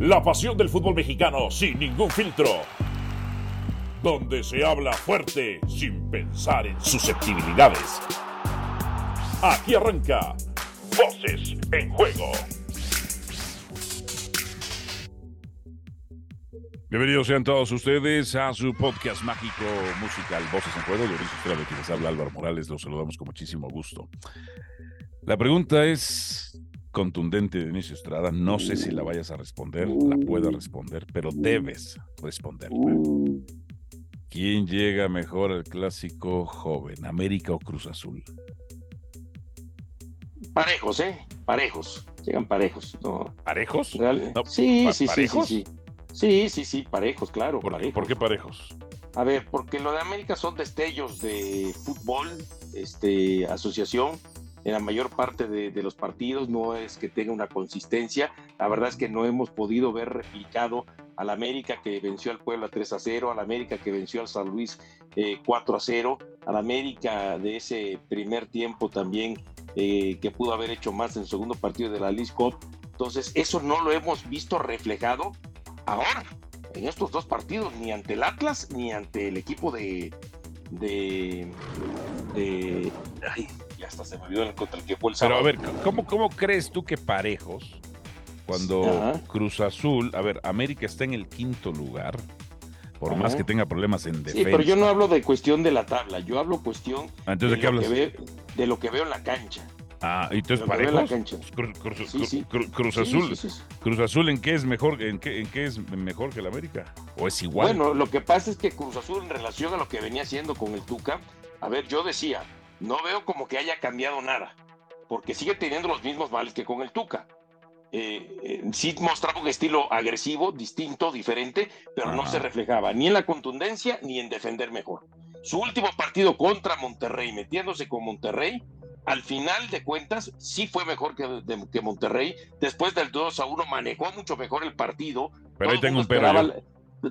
La pasión del fútbol mexicano sin ningún filtro. Donde se habla fuerte sin pensar en susceptibilidades. Aquí arranca Voces en Juego. Bienvenidos sean todos ustedes a su podcast mágico musical Voces en Juego. Yo soy de quienes habla Álvaro Morales. Los saludamos con muchísimo gusto. La pregunta es contundente de Inicio Estrada. No sé si la vayas a responder, la puedo responder, pero debes responderla. ¿Quién llega mejor al clásico joven, América o Cruz Azul? Parejos, ¿eh? Parejos. Llegan parejos. No. ¿Parejos? sí, sí, sí, sí, sí. Sí, sí, parejos, claro. ¿Por, parejos. ¿Por qué parejos? A ver, porque lo de América son destellos de fútbol, este, asociación, en la mayor parte de, los partidos, no es que tenga una consistencia. La verdad es que no hemos podido ver replicado al América que venció al Puebla 3 a 0, al América que venció al San Luis 4 eh, a 0, al América de ese primer tiempo también eh, que pudo haber hecho más en el segundo partido de la Liz Entonces, eso no lo hemos visto reflejado ahora, en estos dos partidos, ni ante el Atlas ni ante el equipo de. de. de hasta se me olvidó contra el que fue el sábado. Pero a ver, ¿cómo, cómo crees tú que parejos, cuando Cruz Azul, a ver, América está en el quinto lugar, por más que tenga problemas en defensa. Sí, pero yo no hablo de cuestión de la tabla, yo hablo cuestión ah, ¿Entonces de, lo Que de lo que veo en la cancha. Ah, y entonces parejos. Cruz, Azul. Cruz Azul, ¿en qué es mejor, en qué, en qué es mejor que el América? ¿O es igual? Bueno, lo que pasa es que Cruz Azul en relación a lo que venía haciendo con el Tuca, a ver, yo decía, no veo como que haya cambiado nada, porque sigue teniendo los mismos males que con el Tuca. Eh, eh, sí mostraba un estilo agresivo, distinto, diferente, pero no se reflejaba ni en la contundencia ni en defender mejor. Su último partido contra Monterrey, metiéndose con Monterrey, al final de cuentas sí fue mejor que, que Monterrey. Después del 2 a 1 manejó mucho mejor el partido. Pero ahí tengo un pero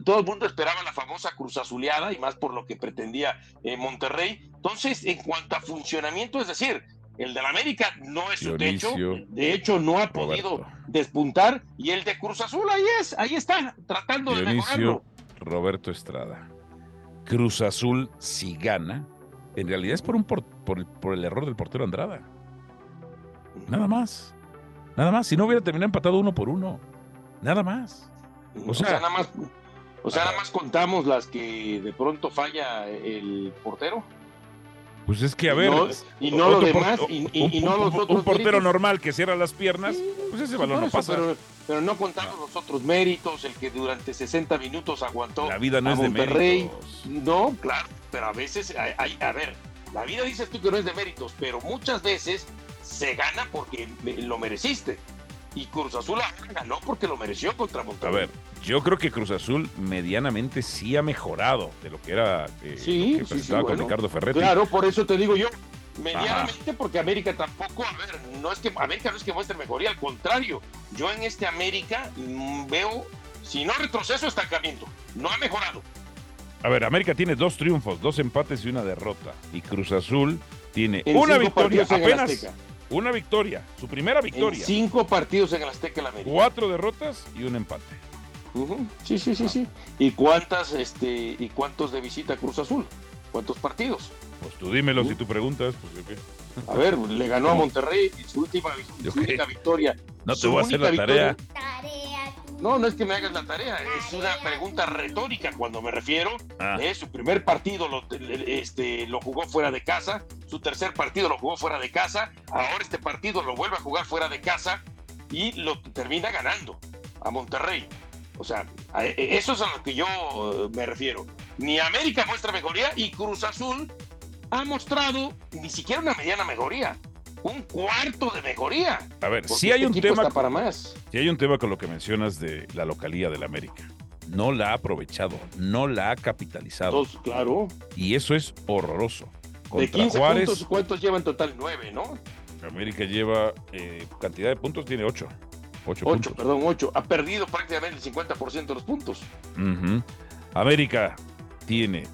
todo el mundo esperaba la famosa cruz azuleada y más por lo que pretendía eh, Monterrey. Entonces, en cuanto a funcionamiento, es decir, el de la América no es su techo, de hecho no ha podido despuntar y el de Cruz Azul ahí es, ahí está, tratando de mejorarlo. Roberto Estrada. Cruz Azul si gana, en realidad es por un por, por, el error del portero Andrada. Nada más. Nada más. Si no hubiera terminado empatado uno por uno. Nada más. O sea nada más o sea, nada más contamos las que de pronto falla el portero. Pues es que, a ver. y no lo demás, y, no los otros. Un portero normal que cierra las piernas, pues ese balón no pasa. Pero, no contamos los otros méritos, el que durante 60 minutos aguantó. La vida no es de méritos. No, claro, pero a veces, hay, a ver, la vida dices tú que no es de méritos, pero muchas veces se gana porque lo mereciste y Cruz Azul ganó porque lo mereció contra Monterrey. A ver, yo creo que Cruz Azul medianamente sí ha mejorado de lo que era eh, sí, lo que sí, con Ricardo Ferretti. Claro, por eso te digo yo, medianamente porque América tampoco, a ver, no es que América no es que muestre mejoría, al contrario, yo en este América mm, veo, si no retroceso, estancamiento, no ha mejorado. A ver, América tiene dos triunfos, dos empates y una derrota. Y Cruz Azul tiene una victoria apenas. Una victoria, su primera victoria. cinco partidos en el Azteca la América. Cuatro derrotas y un empate. Sí, sí, sí, sí. ¿Y cuántas, este, y cuántos de visita Cruz Azul? ¿Cuántos partidos? Pues tú dímelo si tú preguntas. Pues, A ver, le ganó a Monterrey su última victoria. No te voy a hacer la tarea. No, no es que me hagas la tarea, es una pregunta retórica cuando me refiero. Ah. Eh, su primer partido lo, este, lo jugó fuera de casa, su tercer partido lo jugó fuera de casa, ahora este partido lo vuelve a jugar fuera de casa y lo termina ganando a Monterrey. O sea, e, eso es a lo que yo eh, me refiero. Ni América muestra mejoría y Cruz Azul ha mostrado ni siquiera una mediana mejoría un cuarto de mejoría. A ver, si hay este un tema para más. Si hay un tema con lo que mencionas de la localía del América. No la ha aprovechado, no la ha capitalizado. claro. Y eso es horroroso. de 15 puntos, ¿cuántos lleva en total? 9, ¿no? América lleva eh, cantidad de puntos, tiene 8. 8, puntos. perdón, 8. Ha perdido prácticamente el 50% de los puntos. América tiene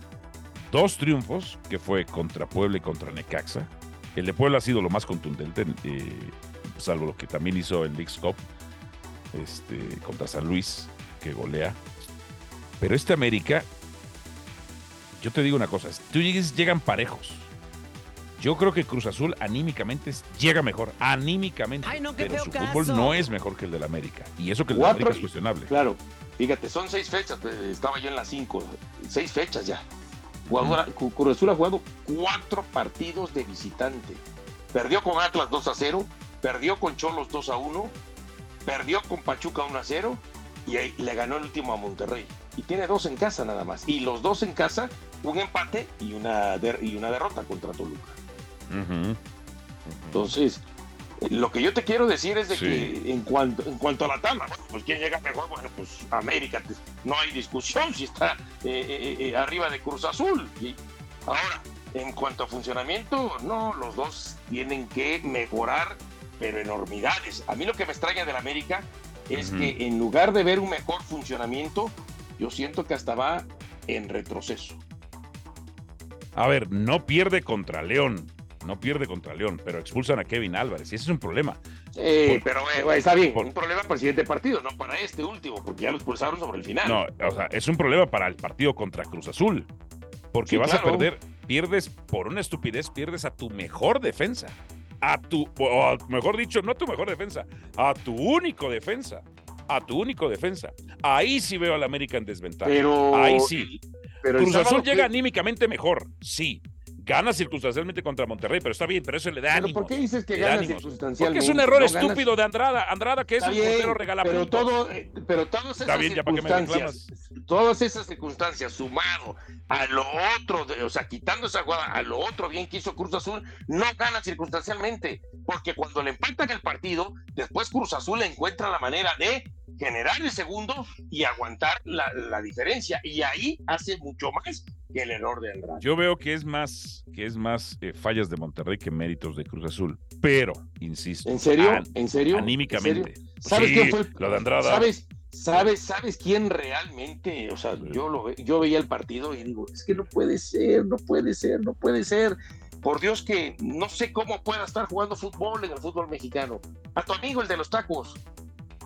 dos triunfos, que fue contra Puebla y contra Necaxa. El de Puebla ha sido lo más contundente, eh, salvo lo que también hizo el League Cup. este, contra San Luis, que golea. Pero este América, yo te digo una cosa, tú llegues, llegan parejos. Yo creo que Cruz Azul anímicamente llega mejor, anímicamente. pero su fútbol no es mejor que el del América. Y eso que el del América es cuestionable. Claro, fíjate, son seis fechas, pues, estaba yo en las cinco, seis fechas ya. Cruz Azul ha jugado cuatro partidos de visitante. Perdió con Atlas 2 a 0, perdió con Cholos 2 a 1, perdió con Pachuca 1 a 0 y ahí le ganó el último a Monterrey. Y tiene dos en casa nada más. Y los dos en casa, un empate y una, y una derrota contra Toluca. Entonces, lo que yo te quiero decir es de que en cuanto, en cuanto a la tabla, pues quién llega mejor, bueno, pues América, no hay discusión si está eh, eh, eh, arriba de Cruz Azul. Y ahora, en cuanto a funcionamiento, no, los dos tienen que mejorar, pero enormidades. A mí lo que me extraña del América es que en lugar de ver un mejor funcionamiento, yo siento que hasta va en retroceso. A ver, no pierde contra León, no pierde contra León, pero expulsan a Kevin Álvarez y ese es un problema. Sí, pero eh, está bien, un problema para el siguiente partido, no para este último, porque ya lo expulsaron sobre el final. No, o sea, es un problema para el partido contra Cruz Azul, porque vas a perder, pierdes por una estupidez, pierdes a tu mejor defensa, a tu, o mejor dicho, no a tu mejor defensa, a tu único defensa, a tu único defensa. Ahí sí veo al América en desventaja. Pero, Ahí sí. Pero Cruz Azul llega anímicamente mejor, sí, Gana circunstancialmente contra Monterrey, pero está bien, pero eso le da ánimo. ¿Por qué dices que gana circunstancialmente? Porque es un error estúpido de Andrada. Andrada, que es un portero regala pero todo, eh, pero todas esas circunstancias, todas esas circunstancias sumado a lo otro, o sea, quitando esa jugada, a lo otro bien que hizo Cruz Azul, no gana circunstancialmente, porque cuando le empatan el partido, después Cruz Azul encuentra la manera de generar el segundo y aguantar la, diferencia. Y ahí hace mucho más que el error de Andrade. Yo veo que es más, que es más eh, fallas de Monterrey que méritos de Cruz Azul. Pero, insisto. ¿En serio? ¿En serio? Anímicamente. ¿Sabes quién fue? Lo de Andrada. ¿Sabes? ¿Sabes, ¿Sabes quién realmente? O sea, yo, lo, yo veía el partido y digo, es que no puede ser, no puede ser, no puede ser. Por Dios que no sé cómo pueda estar jugando fútbol en el fútbol mexicano. A tu amigo, el de los tacos.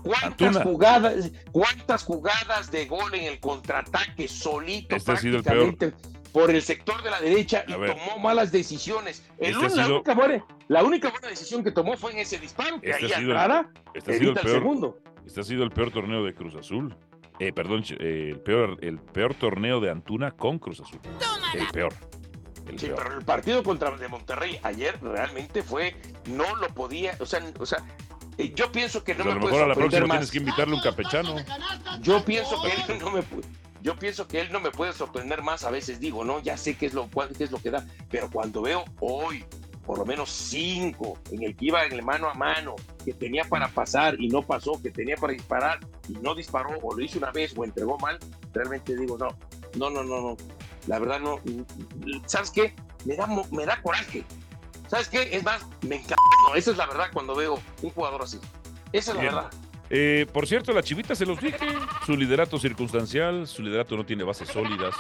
¿Cuántas jugadas, ¿Cuántas jugadas de gol en el contraataque solito este prácticamente por el sector de la derecha y tomó malas decisiones? El este la, única buena, la, única buena, decisión que tomó fue en ese disparo, que este ahí entrada este ha sido el, peor, segundo. Este ha sido el peor torneo de Cruz Azul. Eh, perdón, eh, el, peor, el peor torneo de Antuna con Cruz Azul. El peor. sí, pero el partido contra de Monterrey ayer realmente fue, no lo podía, o sea, o sea yo pienso que no pues me a lo mejor a la próxima tienes que invitarle un campechano. Yo pienso que él no me yo pienso que él no me puede sorprender más. A veces digo, no, ya sé qué es lo, qué es lo que da, pero cuando veo hoy por lo menos cinco en el que iba en el mano a mano, que tenía para pasar y no pasó, que tenía para disparar y no disparó, o lo hizo una vez o entregó mal, realmente digo, no, no, no, no, no. La verdad no. ¿Sabes qué? Me da, me da coraje ¿Sabes qué? Es más, me encanta. Esa es la verdad cuando veo un jugador así. Esa es la verdad. Eh, por cierto, la chivita se los dije. Su liderato circunstancial, su liderato no tiene bases sólidas.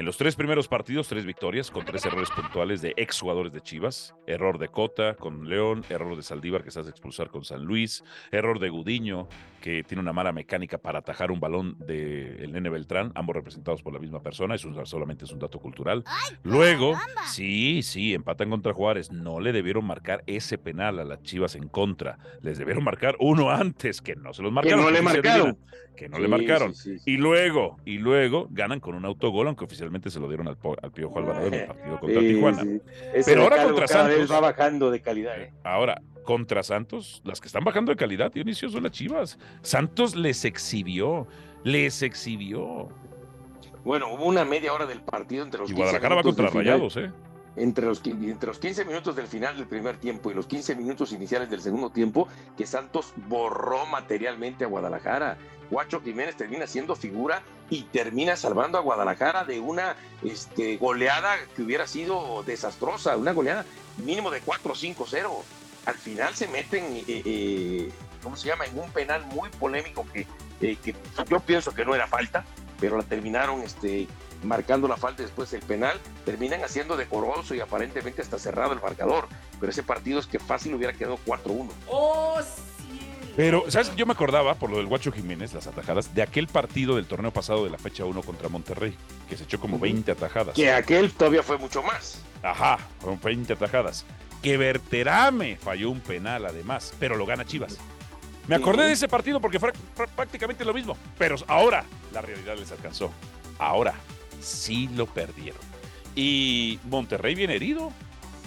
En los tres primeros partidos, tres victorias con tres errores puntuales de exjugadores de Chivas. Error de Cota con León, error de Saldívar que se hace expulsar con San Luis, error de Gudiño que tiene una mala mecánica para atajar un balón del el Nene Beltrán, ambos representados por la misma persona, eso solamente es un dato cultural. Luego, sí, sí, empatan contra Juárez, no le debieron marcar ese penal a las Chivas en contra, les debieron marcar uno antes, que no se los marcaron. Que no le marcaron. Que no le marcaron. y luego, y luego ganan con un autogol, aunque oficialmente se lo dieron al, al Piojo Alvarado en el partido contra Tijuana. Pero ahora contra Santos. va bajando de calidad. ¿eh? Ahora, contra Santos, las que están bajando de calidad, Dionisio, son las Chivas. Santos les exhibió, les exhibió. Bueno, hubo una media hora del partido entre los y Guadalajara va contra Rayados, ¿eh? Entre los, entre los 15 minutos del final del primer tiempo y los 15 minutos iniciales del segundo tiempo, que Santos borró materialmente a Guadalajara. Guacho Jiménez termina siendo figura y termina salvando a Guadalajara de una este, goleada que hubiera sido desastrosa, una goleada mínimo de 4-5-0 al final se meten, eh, eh, ¿cómo se llama?, en un penal muy polémico que, eh, que, yo pienso que no era falta, pero la terminaron este, marcando la falta después del penal, terminan haciendo decoroso y aparentemente está cerrado el marcador, pero ese partido es que fácil hubiera quedado 4-1. ¡Oh, Pero, ¿sabes? Yo me acordaba, por lo del Guacho Jiménez, las atajadas, de aquel partido del torneo pasado de la fecha 1 contra Monterrey, que se echó como 20 atajadas. Que aquel todavía fue mucho más. Ajá, fueron 20 atajadas. Que Berterame falló un penal además, pero lo gana Chivas. Me acordé de ese partido porque fue prácticamente lo mismo. Pero ahora la realidad les alcanzó. Ahora sí lo perdieron. Y Monterrey viene herido.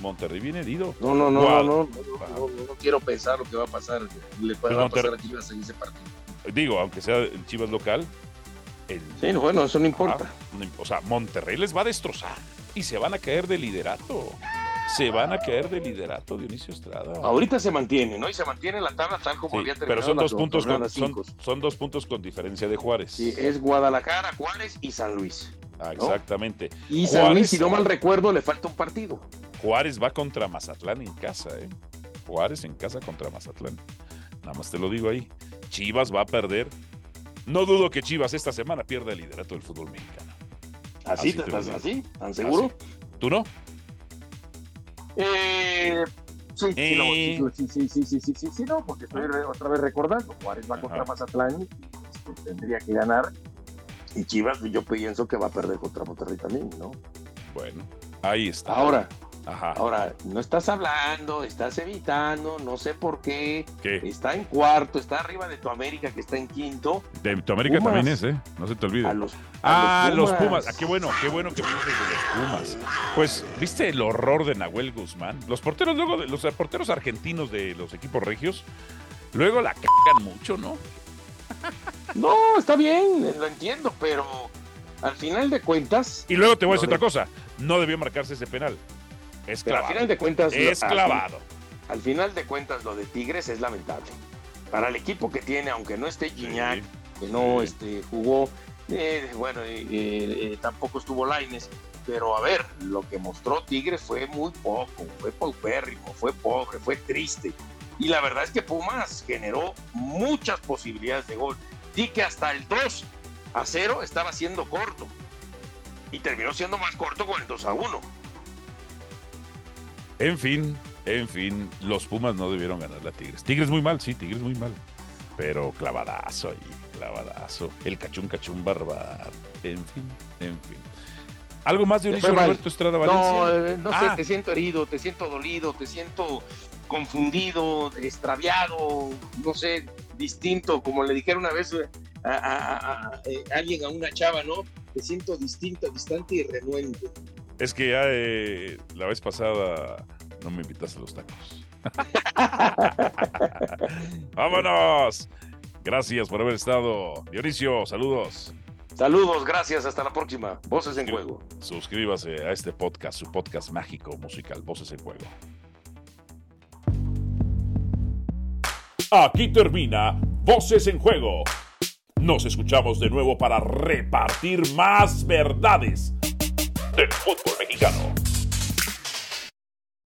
Monterrey viene herido. No, no, no, no, no, no, no, quiero pensar lo que va a pasar. Le puede a pasar a Chivas en ese partido. Digo, aunque sea el Chivas local. sí, bueno, eso no importa. o sea, Monterrey les va a destrozar y se van a caer de liderato se van a caer de liderato Dionisio Estrada. Ahorita se mantiene, ¿no? Y se mantiene la tabla tal como había terminado. Pero son dos, puntos con, son, dos puntos con diferencia de Juárez. Sí, es Guadalajara, Juárez y San Luis. Ah, exactamente. Y San Luis, si no mal recuerdo, le falta un partido. Juárez va contra Mazatlán en casa, ¿eh? Juárez en casa contra Mazatlán. Nada más te lo digo ahí. Chivas va a perder. No dudo que Chivas esta semana pierda el liderato del fútbol mexicano. ¿Así? ¿Así? ¿Así? ¿Tan seguro? ¿Tú no? Eh, sí, eh. sí, sí, sí, sí, sí, sí, sí, no, porque estoy otra vez recordando, Juárez va contra Mazatlán, pues, tendría que ganar, y Chivas yo pienso que va a perder contra Monterrey también, ¿no? Bueno, ahí está. Ahora, Ahora, no estás hablando, estás evitando, no sé por qué. Está en cuarto, está arriba de tu América, que está en quinto. De tu América también es, ¿eh? No se te olvide. A los, ah, los Pumas. Ah, qué bueno, qué bueno que pienses de los Pumas. Pues, ¿viste el horror de Nahuel Guzmán? Los porteros, luego, de, los porteros argentinos de los equipos regios, luego la cagan mucho, ¿no? No, está bien, lo entiendo, pero al final de cuentas. Y luego te voy a decir otra cosa. No debió marcarse ese penal. Es clavado. al final de cuentas. Es clavado. Al, final de cuentas, lo de Tigres es lamentable. Para el equipo que tiene, aunque no esté Gignac, que no este, jugó, eh, bueno, eh, eh, tampoco estuvo Laines, pero a ver, lo que mostró Tigres fue muy poco, fue paupérrimo, fue pobre, fue triste. Y la verdad es que Pumas generó muchas posibilidades de gol. Y que hasta el 2 a 0 estaba siendo corto. Y terminó siendo más corto con el 2 a 1. En fin, en fin, los Pumas no debieron ganar la Tigres. Tigres muy mal, sí, Tigres muy mal. Pero clavadazo ahí, clavadazo. El cachún cachún barbar. En fin, en fin. ¿Algo más de Dionisio Roberto Estrada Valencia? No, eh, no sé, ah. te siento herido, te siento dolido, te siento confundido, extraviado, no sé, distinto, como le dijeron una vez a, eh, alguien, a una chava, ¿no? Te siento distinto, distante y renuente. Es que ya eh, la vez pasada no me invitaste a los tacos. ¡Vámonos! Gracias por haber estado. Dionisio, saludos. Saludos, gracias, hasta la próxima. Voces en Juego. Suscríbase a este podcast, su podcast mágico musical, Voces en Juego. Aquí termina Voces en Juego. Nos escuchamos de nuevo para repartir más verdades del fútbol mexicano.